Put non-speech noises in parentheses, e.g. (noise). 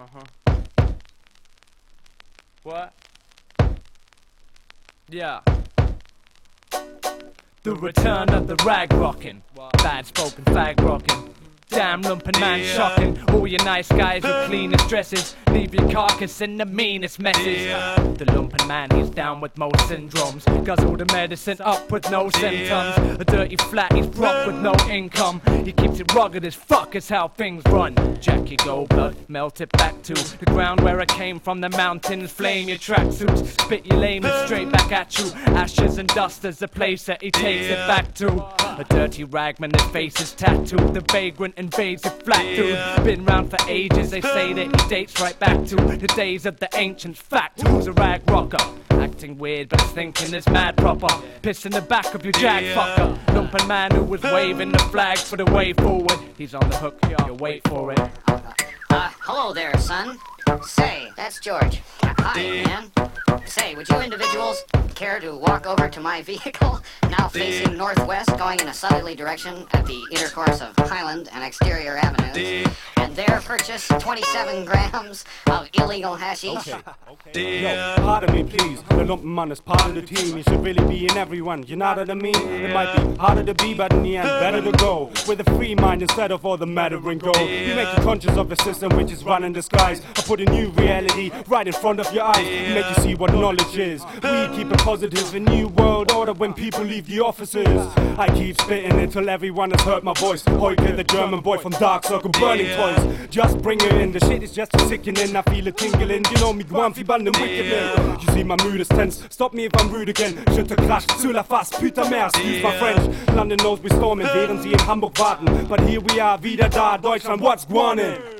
Uh-huh. What? Yeah. The return of the rag rockin', bad spoken fag rockin'. Damn lumpin' man shocking. All your nice guys with cleanest dresses leave your carcass in the meanest messes. The lumpin' man, he's down with most syndromes. Guzzle the medicine up with no symptoms. A dirty flat, he's broke with no income. He keeps it rugged as fuck, is how things run. Jackie Goldblood, melt it back to the ground where it came from. The mountains flame your tracksuits, spit your lame and straight back at you. Ashes and dust is the place that he takes it back to. A dirty ragman, his face is tattooed. The vagrant invades your flat, dude. Been round for ages, they say that he dates right back to the days of the ancient Fact, who's a rag rocker? Acting weird, but thinking it's mad proper. Piss in the back of your jag fucker. Lumpin' man who was waving the flag for the way forward. He's on the hook, you wait for it. Uh, hello there, son. Say, that's George. Hi, man. Say, would you individuals care to walk over to my (laughs) vehicle, now facing northwest, going in a southerly direction at the intercourse of Highland and Exterior Avenues, and there purchase 27 grams of illegal hashish? (laughs) Yo, pardon me, please. The lump man is part of the team. You should really be in everyone. You know what I mean? It might be harder to be, but in the end, better to go with a free mind instead of all the matter and gold. You make you conscious of the system which is running the skies. I put a new reality right in front of your eyes. Make you see what knowledge is. We keep it positive. A new world order when people leave the offices. I keep spitting until everyone has heard my voice. Hoike, the German boy from Dark Circle, burning toys. Just bring it in. The shit is just sickening. I feel it tingling. You know me, Guanfi band and wickedness. You see my mood is tense. Stop me if I'm rude again. Je te crash sur la face. Putain merde, excuse my French. London knows we're storming, während sie in Hamburg warten. But here we are, wieder da. Deutschland, what's going on?